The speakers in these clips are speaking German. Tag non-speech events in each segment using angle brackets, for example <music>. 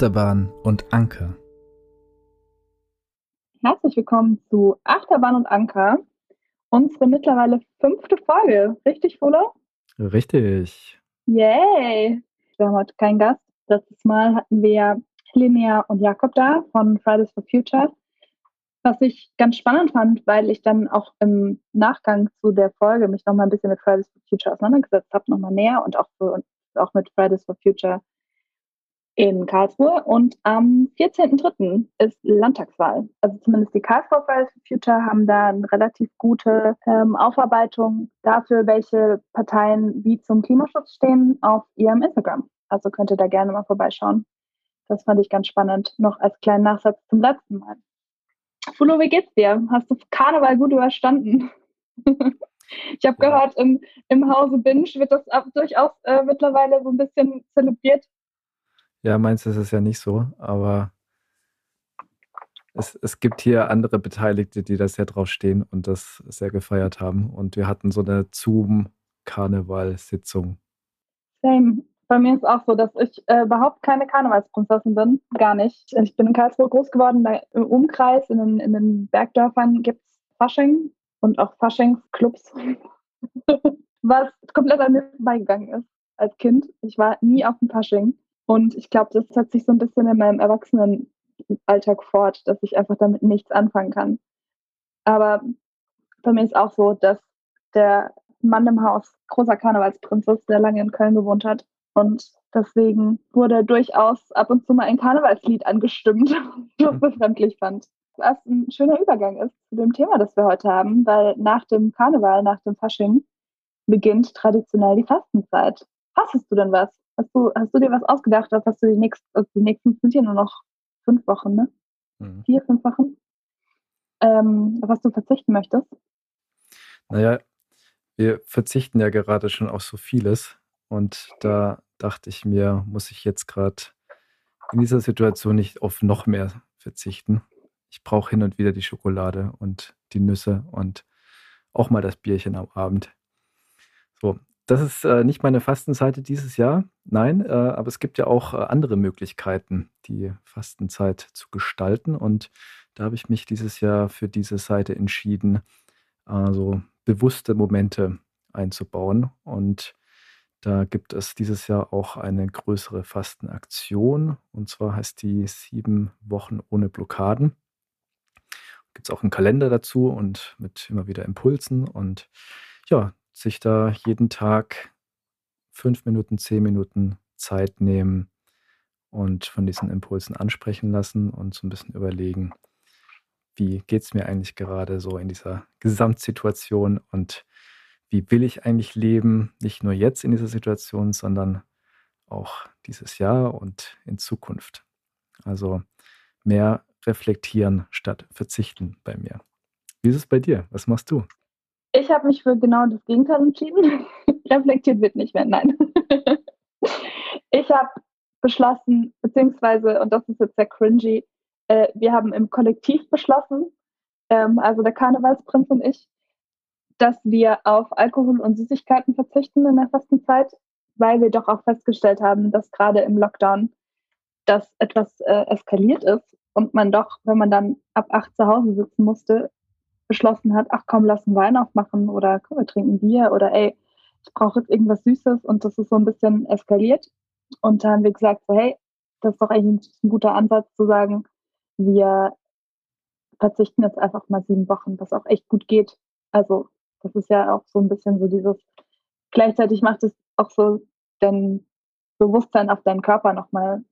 Achterbahn und Anker. Herzlich willkommen zu Achterbahn und Anker. Unsere mittlerweile fünfte Folge. Richtig, Fuller? Richtig. Yay! Wir haben heute keinen Gast. Letztes Mal hatten wir Linnea und Jakob da von Fridays for Future. Was ich ganz spannend fand, weil ich dann auch im Nachgang zu der Folge mich nochmal ein bisschen mit Fridays for Future auseinandergesetzt habe, nochmal näher und auch, für, auch mit Fridays for Future in Karlsruhe. Und am 14.03. ist Landtagswahl. Also zumindest die Karlsruhe Fridays for Future haben da eine relativ gute ähm, Aufarbeitung dafür, welche Parteien wie zum Klimaschutz stehen, auf ihrem Instagram. Also könnt ihr da gerne mal vorbeischauen. Das fand ich ganz spannend. Noch als kleinen Nachsatz zum letzten Mal. Fulo, wie geht's dir? Hast du Karneval gut überstanden? <laughs> ich habe gehört, im, im Hause Binge wird das durchaus äh, mittlerweile so ein bisschen zelebriert. Ja, meins ist es ja nicht so, aber es, es gibt hier andere Beteiligte, die da sehr drauf stehen und das sehr gefeiert haben. Und wir hatten so eine Zoom-Karneval-Sitzung. Same. Bei mir ist auch so, dass ich äh, überhaupt keine Karnevalsprinzessin bin. Gar nicht. Ich bin in Karlsruhe groß geworden. Da Im Umkreis, in den, in den Bergdörfern gibt es Fasching und auch Faschingsclubs. <laughs> was komplett an mir vorbeigegangen ist als Kind. Ich war nie auf dem Fasching. Und ich glaube, das setzt sich so ein bisschen in meinem Erwachsenenalltag fort, dass ich einfach damit nichts anfangen kann. Aber bei mir ist auch so, dass der Mann im Haus großer Karnevalsprinz ist, der lange in Köln gewohnt hat. Und deswegen wurde durchaus ab und zu mal ein Karnevalslied angestimmt, <laughs> was ich befremdlich fand. Was ein schöner Übergang ist zu dem Thema, das wir heute haben, weil nach dem Karneval, nach dem Fasching, beginnt traditionell die Fastenzeit. Fastest du denn was? Hast du, hast du dir was ausgedacht, was du die nächsten, also die nächsten sind ja nur noch fünf Wochen, ne? Mhm. Vier, fünf Wochen? Ähm, was du verzichten möchtest? Naja, wir verzichten ja gerade schon auf so vieles. Und da dachte ich mir, muss ich jetzt gerade in dieser Situation nicht auf noch mehr verzichten. Ich brauche hin und wieder die Schokolade und die Nüsse und auch mal das Bierchen am Abend. So, das ist äh, nicht meine Fastenseite dieses Jahr, nein, äh, aber es gibt ja auch äh, andere Möglichkeiten, die Fastenzeit zu gestalten. Und da habe ich mich dieses Jahr für diese Seite entschieden, also bewusste Momente einzubauen. Und da gibt es dieses Jahr auch eine größere Fastenaktion. Und zwar heißt die sieben Wochen ohne Blockaden. Gibt es auch einen Kalender dazu und mit immer wieder Impulsen. Und ja, sich da jeden Tag fünf Minuten, zehn Minuten Zeit nehmen und von diesen Impulsen ansprechen lassen und so ein bisschen überlegen, wie geht es mir eigentlich gerade so in dieser Gesamtsituation und wie will ich eigentlich leben, nicht nur jetzt in dieser Situation, sondern auch dieses Jahr und in Zukunft. Also mehr reflektieren statt verzichten bei mir. Wie ist es bei dir? Was machst du? Ich habe mich für genau das Gegenteil entschieden. <laughs> Reflektiert wird nicht mehr, nein. <laughs> ich habe beschlossen, beziehungsweise, und das ist jetzt sehr cringy, äh, wir haben im Kollektiv beschlossen, ähm, also der Karnevalsprinz und ich, dass wir auf Alkohol und Süßigkeiten verzichten in der Fastenzeit, weil wir doch auch festgestellt haben, dass gerade im Lockdown das etwas äh, eskaliert ist und man doch, wenn man dann ab acht zu Hause sitzen musste, beschlossen hat, ach komm, lass einen Wein aufmachen oder komm, wir trinken Bier oder ey, ich brauche jetzt irgendwas Süßes und das ist so ein bisschen eskaliert. Und da haben wir gesagt, so, hey, das ist doch eigentlich ein guter Ansatz zu sagen, wir verzichten jetzt einfach mal sieben Wochen, was auch echt gut geht. Also das ist ja auch so ein bisschen so dieses, gleichzeitig macht es auch so dein Bewusstsein auf deinen Körper nochmal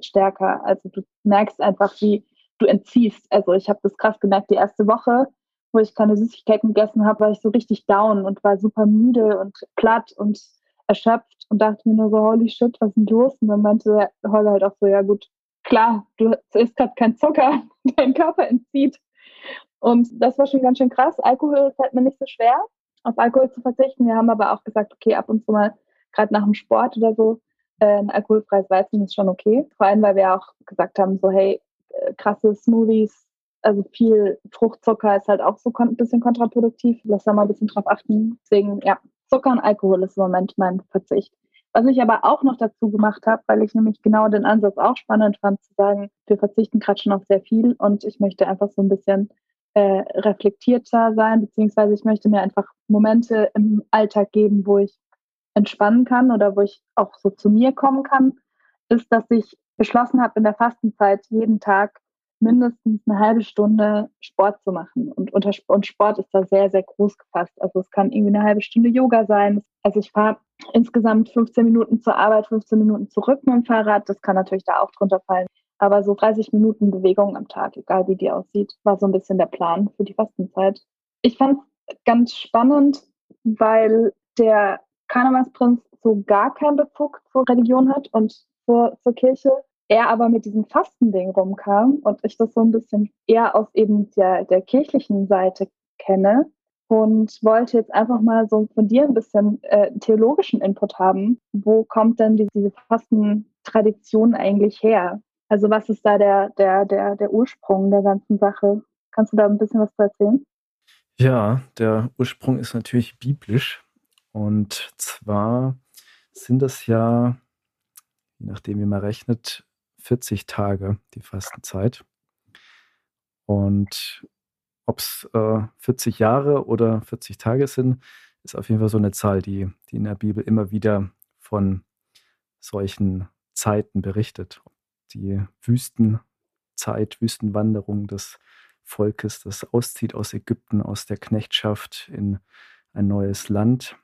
stärker. Also du merkst einfach, wie du entziehst. Also ich habe das krass gemerkt, die erste Woche, wo ich keine Süßigkeiten gegessen habe, war ich so richtig down und war super müde und platt und erschöpft und dachte mir nur so, holy shit, was ist denn los? Und dann meinte Holger halt auch so, ja gut, klar, du isst gerade kein Zucker, <laughs> dein Körper entzieht. Und das war schon ganz schön krass. Alkohol fällt mir nicht so schwer, auf Alkohol zu verzichten. Wir haben aber auch gesagt, okay, ab und zu mal, gerade nach dem Sport oder so, äh, ein alkoholfreies Weizen ist schon okay. Vor allem, weil wir auch gesagt haben, so, hey, krasse Smoothies, also viel Fruchtzucker ist halt auch so ein bisschen kontraproduktiv. Lass da mal ein bisschen drauf achten. Deswegen, ja, Zucker und Alkohol ist im Moment mein Verzicht. Was ich aber auch noch dazu gemacht habe, weil ich nämlich genau den Ansatz auch spannend fand, zu sagen, wir verzichten gerade schon auf sehr viel und ich möchte einfach so ein bisschen äh, reflektierter sein, beziehungsweise ich möchte mir einfach Momente im Alltag geben, wo ich entspannen kann oder wo ich auch so zu mir kommen kann, ist, dass ich beschlossen habe, in der Fastenzeit jeden Tag mindestens eine halbe Stunde Sport zu machen. Und, unter, und Sport ist da sehr, sehr groß gefasst. Also es kann irgendwie eine halbe Stunde Yoga sein. Also ich fahre insgesamt 15 Minuten zur Arbeit, 15 Minuten zurück mit dem Fahrrad. Das kann natürlich da auch drunter fallen. Aber so 30 Minuten Bewegung am Tag, egal wie die aussieht, war so ein bisschen der Plan für die Fastenzeit. Ich fand es ganz spannend, weil der Karnevalsprinz so gar keinen Bezug zur Religion hat und zur, zur Kirche er aber mit diesem Fastending rumkam und ich das so ein bisschen eher aus eben der, der kirchlichen Seite kenne und wollte jetzt einfach mal so von dir ein bisschen äh, theologischen Input haben. Wo kommt denn die, diese Fastentradition eigentlich her? Also was ist da der, der, der, der Ursprung der ganzen Sache? Kannst du da ein bisschen was erzählen? Ja, der Ursprung ist natürlich biblisch. Und zwar sind das ja, je nachdem wie man rechnet, 40 Tage, die Fastenzeit. Und ob es äh, 40 Jahre oder 40 Tage sind, ist auf jeden Fall so eine Zahl, die, die in der Bibel immer wieder von solchen Zeiten berichtet. Die Wüstenzeit, Wüstenwanderung des Volkes, das auszieht aus Ägypten, aus der Knechtschaft in ein neues Land,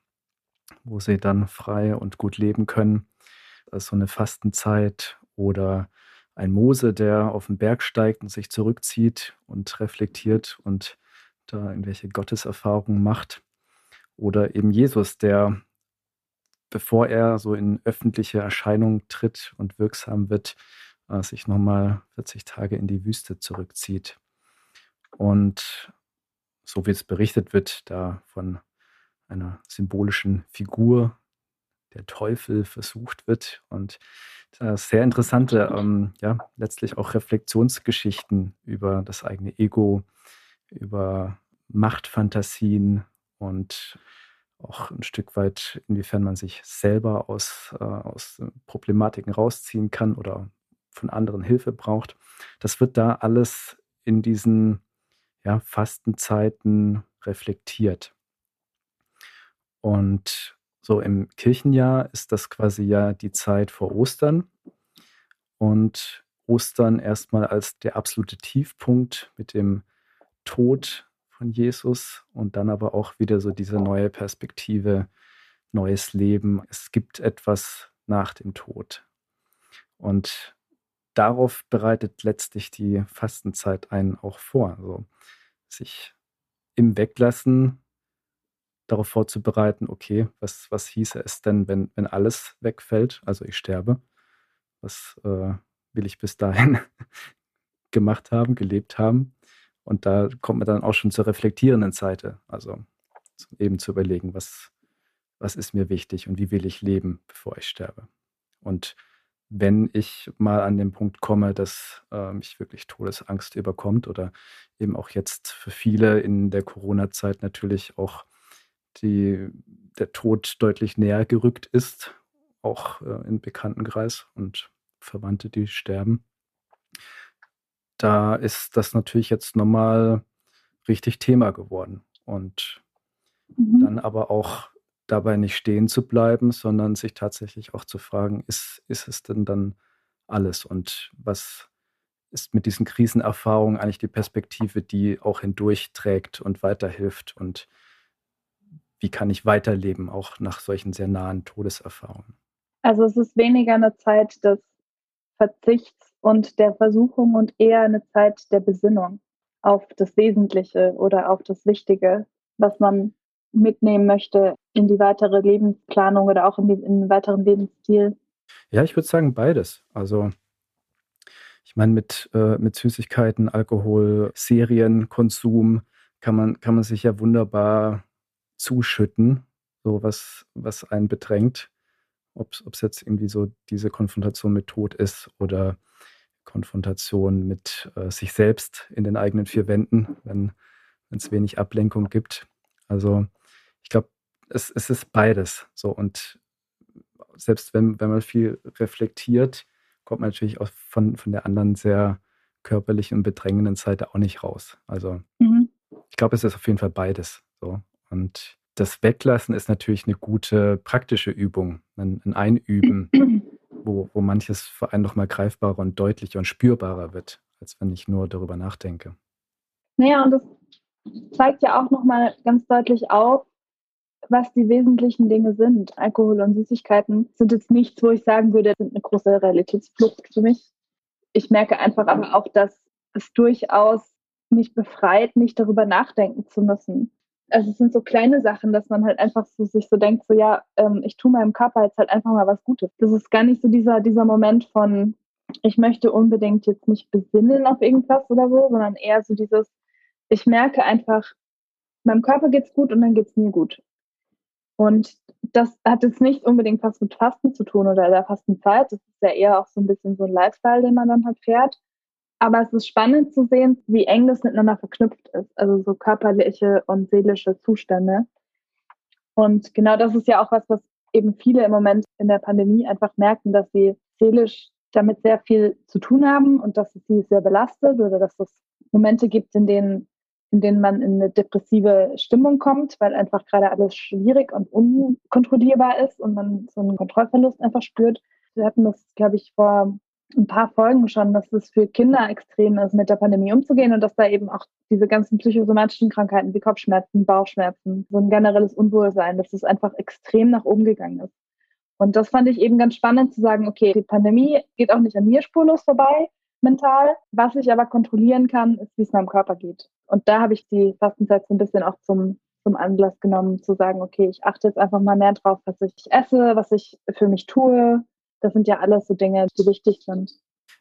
wo sie dann frei und gut leben können. Also so eine Fastenzeit oder ein Mose, der auf den Berg steigt und sich zurückzieht und reflektiert und da irgendwelche Gotteserfahrungen macht. Oder eben Jesus, der, bevor er so in öffentliche Erscheinung tritt und wirksam wird, äh, sich nochmal 40 Tage in die Wüste zurückzieht. Und so wie es berichtet wird, da von einer symbolischen Figur, der Teufel versucht wird und sehr interessante, ähm, ja, letztlich auch Reflexionsgeschichten über das eigene Ego, über Machtfantasien und auch ein Stück weit, inwiefern man sich selber aus, äh, aus Problematiken rausziehen kann oder von anderen Hilfe braucht. Das wird da alles in diesen ja, Fastenzeiten reflektiert. Und so im Kirchenjahr ist das quasi ja die Zeit vor Ostern und Ostern erstmal als der absolute Tiefpunkt mit dem Tod von Jesus und dann aber auch wieder so diese neue Perspektive, neues Leben. Es gibt etwas nach dem Tod. Und darauf bereitet letztlich die Fastenzeit einen auch vor. Also sich im Weglassen darauf vorzubereiten, okay, was, was hieße es denn, wenn, wenn alles wegfällt, also ich sterbe? Was äh, will ich bis dahin <laughs> gemacht haben, gelebt haben? Und da kommt man dann auch schon zur reflektierenden Seite, also eben zu überlegen, was, was ist mir wichtig und wie will ich leben, bevor ich sterbe. Und wenn ich mal an den Punkt komme, dass äh, mich wirklich Todesangst überkommt oder eben auch jetzt für viele in der Corona-Zeit natürlich auch die, der Tod deutlich näher gerückt ist, auch äh, im Bekanntenkreis und Verwandte, die sterben. Da ist das natürlich jetzt nochmal richtig Thema geworden. Und mhm. dann aber auch dabei nicht stehen zu bleiben, sondern sich tatsächlich auch zu fragen, ist, ist es denn dann alles? Und was ist mit diesen Krisenerfahrungen eigentlich die Perspektive, die auch hindurchträgt und weiterhilft und wie kann ich weiterleben, auch nach solchen sehr nahen Todeserfahrungen? Also es ist weniger eine Zeit des Verzichts und der Versuchung und eher eine Zeit der Besinnung auf das Wesentliche oder auf das Wichtige, was man mitnehmen möchte in die weitere Lebensplanung oder auch in, die, in den weiteren Lebensstil. Ja, ich würde sagen beides. Also ich meine, mit, äh, mit Süßigkeiten, Alkohol, Serienkonsum kann man, kann man sich ja wunderbar zuschütten, so was, was einen bedrängt. Ob es jetzt irgendwie so diese Konfrontation mit Tod ist oder Konfrontation mit äh, sich selbst in den eigenen vier Wänden, wenn es wenig Ablenkung gibt. Also ich glaube, es, es ist beides. So und selbst wenn, wenn man viel reflektiert, kommt man natürlich auch von, von der anderen sehr körperlichen und bedrängenden Seite auch nicht raus. Also mhm. ich glaube, es ist auf jeden Fall beides. So. Und das Weglassen ist natürlich eine gute praktische Übung, ein, ein Einüben, wo, wo manches für einen nochmal greifbarer und deutlicher und spürbarer wird, als wenn ich nur darüber nachdenke. Naja, und das zeigt ja auch nochmal ganz deutlich auf, was die wesentlichen Dinge sind. Alkohol und Süßigkeiten sind jetzt nichts, wo ich sagen würde, sind eine große Realitätsflucht für mich. Ich merke einfach aber auch, dass es durchaus mich befreit, nicht darüber nachdenken zu müssen. Also es sind so kleine Sachen, dass man halt einfach so sich so denkt, so ja, ähm, ich tue meinem Körper jetzt halt einfach mal was Gutes. Das ist gar nicht so dieser, dieser Moment von, ich möchte unbedingt jetzt nicht besinnen auf irgendwas oder so, sondern eher so dieses, ich merke einfach, meinem Körper geht's gut und dann geht's mir gut. Und das hat jetzt nicht unbedingt was mit Fasten zu tun oder der Fastenzeit. Das ist ja eher auch so ein bisschen so ein Lifestyle, den man dann halt fährt. Aber es ist spannend zu sehen, wie eng das miteinander verknüpft ist. Also so körperliche und seelische Zustände. Und genau das ist ja auch was, was eben viele im Moment in der Pandemie einfach merken, dass sie seelisch damit sehr viel zu tun haben und dass es sie sehr belastet oder dass es Momente gibt, in denen in denen man in eine depressive Stimmung kommt, weil einfach gerade alles schwierig und unkontrollierbar ist und man so einen Kontrollverlust einfach spürt. Wir hatten das, glaube ich, vor ein paar Folgen schon, dass es für Kinder extrem ist, mit der Pandemie umzugehen und dass da eben auch diese ganzen psychosomatischen Krankheiten wie Kopfschmerzen, Bauchschmerzen, so ein generelles Unwohlsein, dass es einfach extrem nach oben gegangen ist. Und das fand ich eben ganz spannend zu sagen, okay, die Pandemie geht auch nicht an mir spurlos vorbei, mental. Was ich aber kontrollieren kann, ist, wie es meinem Körper geht. Und da habe ich die Fastenzeit so ein bisschen auch zum, zum Anlass genommen, zu sagen, okay, ich achte jetzt einfach mal mehr drauf, was ich esse, was ich für mich tue. Das sind ja alles so Dinge, die wichtig sind.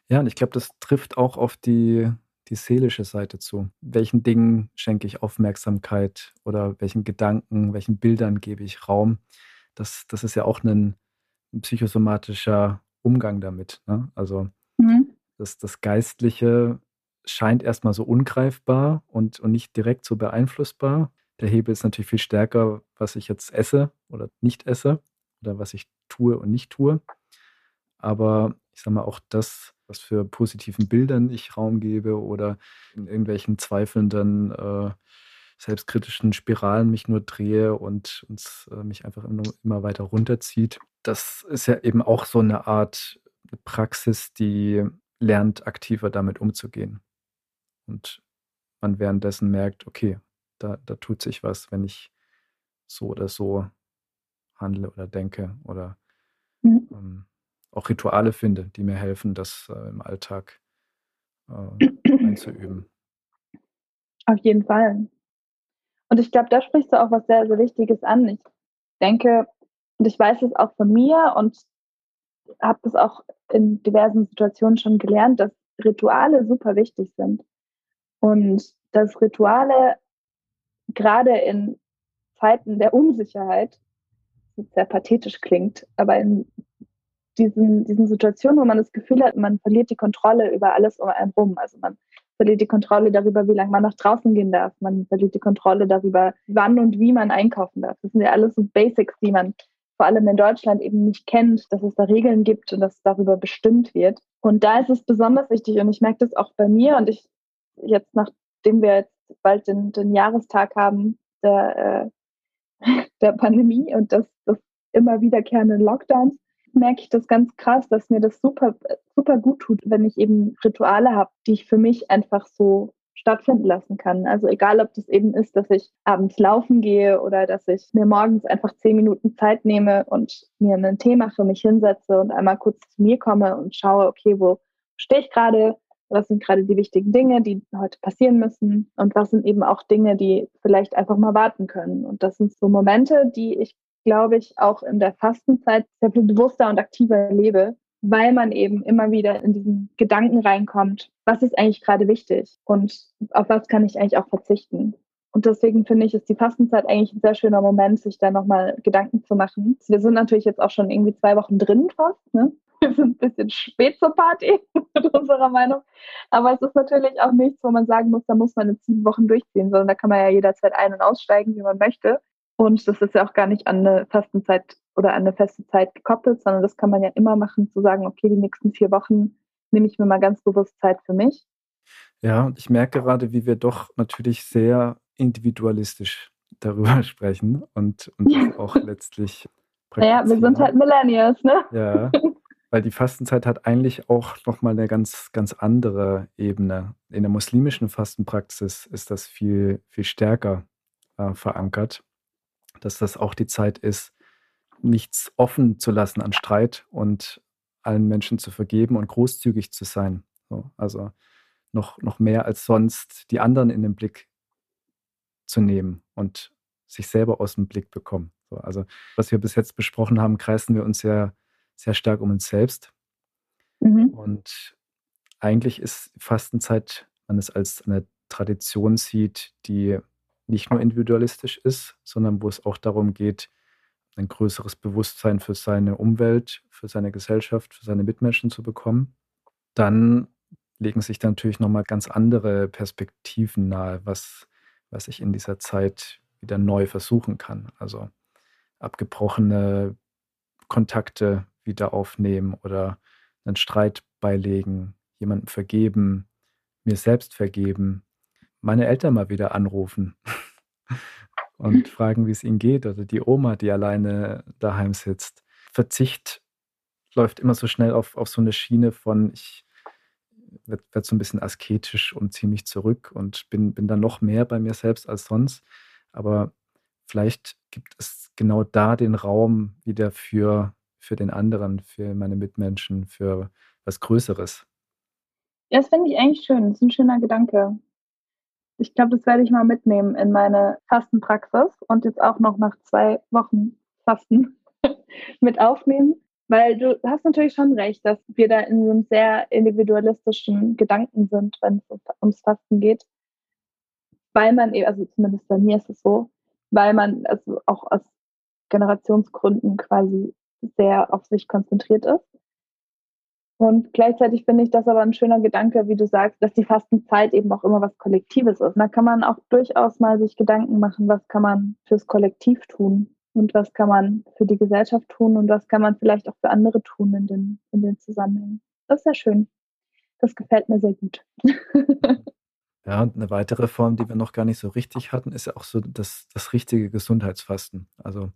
Ja, und ich glaube, das trifft auch auf die, die seelische Seite zu. Welchen Dingen schenke ich Aufmerksamkeit oder welchen Gedanken, welchen Bildern gebe ich Raum? Das, das ist ja auch ein, psychosomatischer Umgang damit. Ne? Also mhm das, das Geistliche scheint erstmal so ungreifbar und, und nicht direkt so beeinflussbar. Der Hebel ist natürlich viel stärker, was ich jetzt esse oder nicht esse oder was ich tue und nicht tue. Aber ich sage mal, auch das, was für positiven Bildern ich Raum gebe oder in irgendwelchen zweifelnden, äh, selbstkritischen Spiralen mich nur drehe und, und äh, mich einfach immer, immer weiter runterzieht. Das ist ja eben auch so eine Art Praxis, die lernt aktiver damit umzugehen. Und man währenddessen merkt, okay, da, da tut sich was, wenn ich so oder so handle oder denke oder mhm. ähm, auch Rituale finde, die mir helfen, das äh, im Alltag äh, einzuüben. Auf jeden Fall. Und ich glaube, da sprichst du auch was sehr, sehr Wichtiges an. Ich denke, und ich weiß es auch von mir und habe das auch in diversen Situationen schon gelernt, dass Rituale super wichtig sind. Und dass Rituale gerade in Zeiten der Unsicherheit, sehr pathetisch klingt, aber in diesen, diesen Situationen, wo man das Gefühl hat, man verliert die Kontrolle über alles um einen rum. Also man verliert die Kontrolle darüber, wie lange man nach draußen gehen darf. Man verliert die Kontrolle darüber, wann und wie man einkaufen darf. Das sind ja alles so Basics, die man vor allem in Deutschland eben nicht kennt, dass es da Regeln gibt und dass darüber bestimmt wird. Und da ist es besonders wichtig und ich merke das auch bei mir und ich jetzt, nachdem wir jetzt bald den, den Jahrestag haben der, äh, <laughs> der Pandemie und das, das immer wiederkehrenden Lockdowns, merke ich das ganz krass, dass mir das super, super gut tut, wenn ich eben Rituale habe, die ich für mich einfach so stattfinden lassen kann. Also egal, ob das eben ist, dass ich abends laufen gehe oder dass ich mir morgens einfach zehn Minuten Zeit nehme und mir ein Thema für mich hinsetze und einmal kurz zu mir komme und schaue, okay, wo stehe ich gerade? Was sind gerade die wichtigen Dinge, die heute passieren müssen? Und was sind eben auch Dinge, die vielleicht einfach mal warten können? Und das sind so Momente, die ich, glaube ich, auch in der Fastenzeit sehr viel bewusster und aktiver lebe, weil man eben immer wieder in diesen Gedanken reinkommt, was ist eigentlich gerade wichtig und auf was kann ich eigentlich auch verzichten. Und deswegen finde ich, ist die Fastenzeit eigentlich ein sehr schöner Moment, sich da nochmal Gedanken zu machen. Wir sind natürlich jetzt auch schon irgendwie zwei Wochen drin fast. Ne? <laughs> Wir sind ein bisschen spät zur Party, <laughs> mit unserer Meinung. Aber es ist natürlich auch nichts, wo man sagen muss, da muss man in sieben Wochen durchziehen, sondern da kann man ja jederzeit ein- und aussteigen, wie man möchte. Und das ist ja auch gar nicht an eine Fastenzeit oder an eine feste Zeit gekoppelt, sondern das kann man ja immer machen, zu sagen, okay, die nächsten vier Wochen nehme ich mir mal ganz bewusst Zeit für mich. Ja, und ich merke gerade, wie wir doch natürlich sehr individualistisch darüber <laughs> sprechen und, und das auch <laughs> letztlich Naja, wir sind halt Millennials, ne? Ja, weil die Fastenzeit hat eigentlich auch nochmal eine ganz, ganz andere Ebene. In der muslimischen Fastenpraxis ist das viel, viel stärker äh, verankert, dass das auch die Zeit ist, nichts offen zu lassen an Streit und allen Menschen zu vergeben und großzügig zu sein. So, also noch, noch mehr als sonst die anderen in den Blick zu nehmen und sich selber aus dem Blick bekommen. So, also was wir bis jetzt besprochen haben, kreisen wir uns ja sehr stark um uns selbst. Mhm. Und eigentlich ist Fastenzeit, man es als eine Tradition sieht, die nicht nur individualistisch ist, sondern wo es auch darum geht, ein größeres Bewusstsein für seine Umwelt, für seine Gesellschaft, für seine Mitmenschen zu bekommen, dann legen sich da natürlich nochmal ganz andere Perspektiven nahe, was, was ich in dieser Zeit wieder neu versuchen kann. Also abgebrochene Kontakte wieder aufnehmen oder einen Streit beilegen, jemandem vergeben, mir selbst vergeben, meine Eltern mal wieder anrufen <laughs> und fragen, wie es ihnen geht oder die Oma, die alleine daheim sitzt. Verzicht läuft immer so schnell auf, auf so eine Schiene von, ich werde werd so ein bisschen asketisch und ziehe mich zurück und bin, bin dann noch mehr bei mir selbst als sonst. Aber vielleicht gibt es genau da den Raum wieder für, für den anderen, für meine Mitmenschen, für was Größeres. Ja, das finde ich eigentlich schön. Das ist ein schöner Gedanke. Ich glaube, das werde ich mal mitnehmen in meine Fastenpraxis und jetzt auch noch nach zwei Wochen Fasten <laughs> mit aufnehmen. Weil du hast natürlich schon recht, dass wir da in einem sehr individualistischen Gedanken sind, wenn es ums Fasten geht. Weil man eben, also zumindest bei mir ist es so, weil man also auch aus Generationsgründen quasi sehr auf sich konzentriert ist. Und gleichzeitig finde ich das aber ein schöner Gedanke, wie du sagst, dass die Fastenzeit eben auch immer was Kollektives ist. Da kann man auch durchaus mal sich Gedanken machen, was kann man fürs Kollektiv tun und was kann man für die Gesellschaft tun und was kann man vielleicht auch für andere tun in den, in den Zusammenhängen. Das ist sehr schön. Das gefällt mir sehr gut. <laughs> Ja, und eine weitere Form, die wir noch gar nicht so richtig hatten, ist ja auch so das, das richtige Gesundheitsfasten. Also,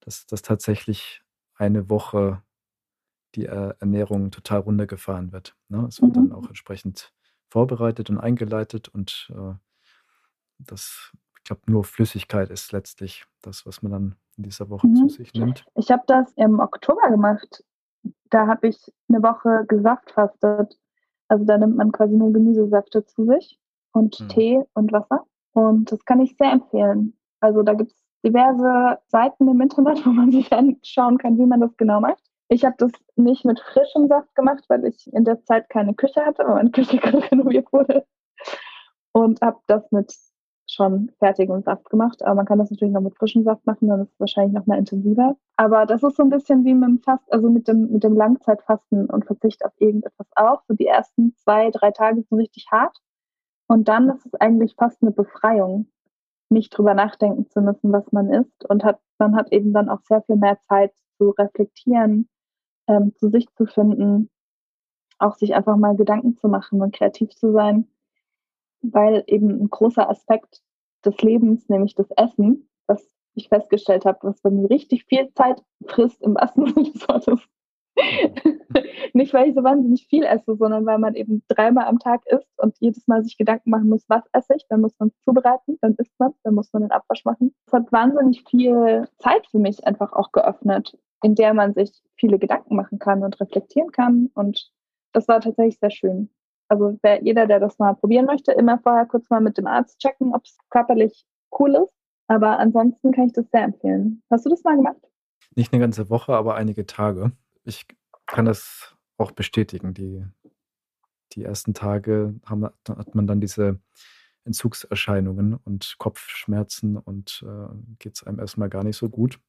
dass, dass tatsächlich eine Woche die Ernährung total runtergefahren wird. Ne? Es wird mhm. dann auch entsprechend vorbereitet und eingeleitet und äh, das, ich glaube, nur Flüssigkeit ist letztlich das, was man dann in dieser Woche mhm. zu sich nimmt. Ich habe das im Oktober gemacht. Da habe ich eine Woche gesaftfastet. Also da nimmt man quasi nur Gemüsesäfte zu sich und mhm. Tee und Wasser. Und das kann ich sehr empfehlen. Also da gibt es diverse Seiten im Internet, <laughs> wo man sich anschauen kann, wie man das genau macht. Ich habe das nicht mit frischem Saft gemacht, weil ich in der Zeit keine Küche hatte, weil meine Küche <laughs> gerade renoviert wurde. Und habe das mit schon fertigem Saft gemacht. Aber man kann das natürlich noch mit frischem Saft machen, dann ist es wahrscheinlich noch mal intensiver. Aber das ist so ein bisschen wie mit dem Fast, also mit dem, mit dem Langzeitfasten und Verzicht auf irgendetwas auch. So die ersten zwei, drei Tage sind richtig hart. Und dann ist es eigentlich fast eine Befreiung, nicht drüber nachdenken zu müssen, was man isst. Und hat, man hat eben dann auch sehr viel mehr Zeit zu reflektieren, ähm, zu sich zu finden, auch sich einfach mal Gedanken zu machen und kreativ zu sein, weil eben ein großer Aspekt des Lebens, nämlich das Essen, was ich festgestellt habe, was bei mir richtig viel Zeit frisst im wahrsten <laughs> des Wortes, <laughs> nicht, weil ich so wahnsinnig viel esse, sondern weil man eben dreimal am Tag isst und jedes Mal sich Gedanken machen muss, was esse ich, dann muss man es zubereiten, dann isst man es, dann muss man den Abwasch machen. Es hat wahnsinnig viel Zeit für mich einfach auch geöffnet, in der man sich viele Gedanken machen kann und reflektieren kann und das war tatsächlich sehr schön. Also wer, jeder, der das mal probieren möchte, immer vorher kurz mal mit dem Arzt checken, ob es körperlich cool ist. Aber ansonsten kann ich das sehr empfehlen. Hast du das mal gemacht? Nicht eine ganze Woche, aber einige Tage ich kann das auch bestätigen. Die, die ersten Tage haben, hat man dann diese Entzugserscheinungen und Kopfschmerzen und äh, geht es einem erstmal gar nicht so gut.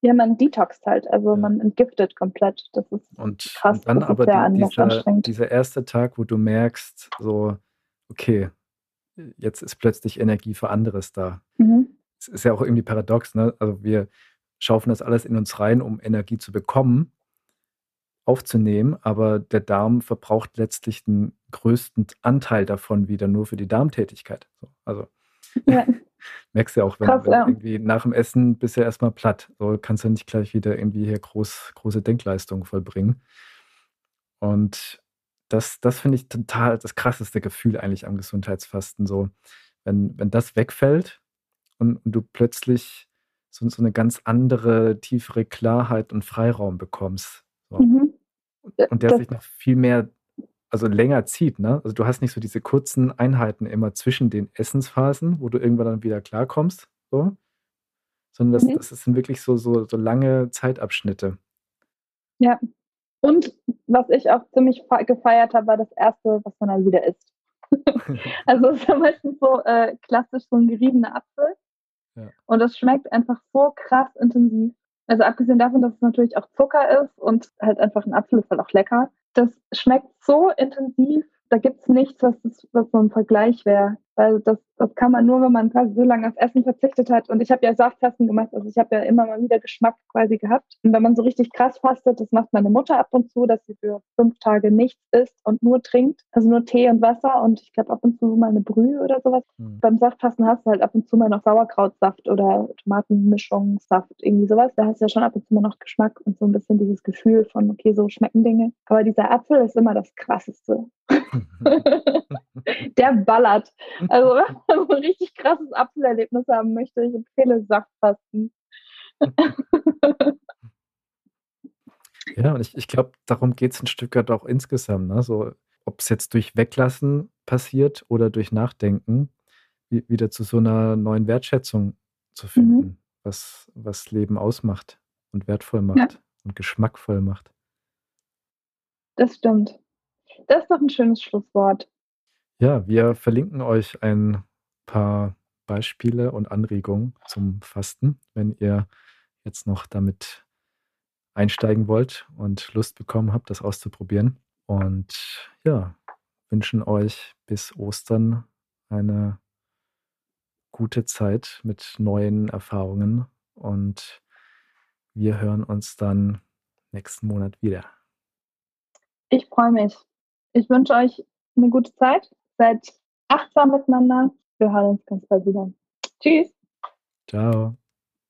Ja, man detoxt halt, also ja. man entgiftet komplett. Das ist und, krass. Und dann aber die, dieser, dieser erste Tag, wo du merkst, so, okay, jetzt ist plötzlich Energie für anderes da. Mhm. es ist ja auch irgendwie paradox, ne? Also wir schaufeln das alles in uns rein, um Energie zu bekommen, aufzunehmen, aber der Darm verbraucht letztlich den größten Anteil davon wieder nur für die Darmtätigkeit. So, also ja. <laughs> merkst du ja auch, wenn, Krass, wenn ja. irgendwie nach dem Essen bist du ja erstmal platt. So kannst du nicht gleich wieder irgendwie hier groß, große Denkleistungen vollbringen. Und das, das finde ich total das krasseste Gefühl eigentlich am Gesundheitsfasten. So, wenn, wenn das wegfällt und, und du plötzlich so, so, eine ganz andere, tiefere Klarheit und Freiraum bekommst. So. Mhm. Und der das, sich noch viel mehr, also länger zieht, ne? Also du hast nicht so diese kurzen Einheiten immer zwischen den Essensphasen, wo du irgendwann dann wieder klarkommst, so, sondern das, mhm. das sind wirklich so, so, so lange Zeitabschnitte. Ja. Und was ich auch ziemlich gefeiert habe, war das erste, was man dann wieder isst. <laughs> also es ist ja meistens so äh, klassisch so ein geriebener Apfel. Ja. Und das schmeckt einfach so krass intensiv. Also abgesehen davon, dass es natürlich auch Zucker ist und halt einfach ein Apfel ist halt auch lecker. Das schmeckt so intensiv da gibt es nichts, was, das, was so ein Vergleich wäre. Weil das, das kann man nur, wenn man quasi so lange auf Essen verzichtet hat. Und ich habe ja Saftfasten gemacht, also ich habe ja immer mal wieder Geschmack quasi gehabt. Und wenn man so richtig krass fastet, das macht meine Mutter ab und zu, dass sie für fünf Tage nichts isst und nur trinkt, also nur Tee und Wasser und ich glaube ab und zu mal eine Brühe oder sowas. Mhm. Beim Saftfasten hast du halt ab und zu mal noch Sauerkrautsaft oder Tomatenmischungssaft, irgendwie sowas. Da hast du ja schon ab und zu mal noch Geschmack und so ein bisschen dieses Gefühl von, okay, so schmecken Dinge. Aber dieser Apfel ist immer das Krasseste. <laughs> der ballert. Also, wenn man so ein richtig krasses Apfelerlebnis haben möchte, ich empfehle Saftfasten. <laughs> ja, und ich, ich glaube, darum geht es ein Stück weit auch insgesamt. Ne? So, ob es jetzt durch Weglassen passiert oder durch Nachdenken, wie, wieder zu so einer neuen Wertschätzung zu finden, mhm. was, was Leben ausmacht und wertvoll macht ja. und geschmackvoll macht. Das stimmt. Das ist doch ein schönes Schlusswort. Ja, wir verlinken euch ein paar Beispiele und Anregungen zum Fasten, wenn ihr jetzt noch damit einsteigen wollt und Lust bekommen habt, das auszuprobieren. Und ja, wünschen euch bis Ostern eine gute Zeit mit neuen Erfahrungen und wir hören uns dann nächsten Monat wieder. Ich freue mich. Ich wünsche euch eine gute Zeit. Seid achtsam miteinander. Wir hören uns ganz bald wieder. Tschüss. Ciao.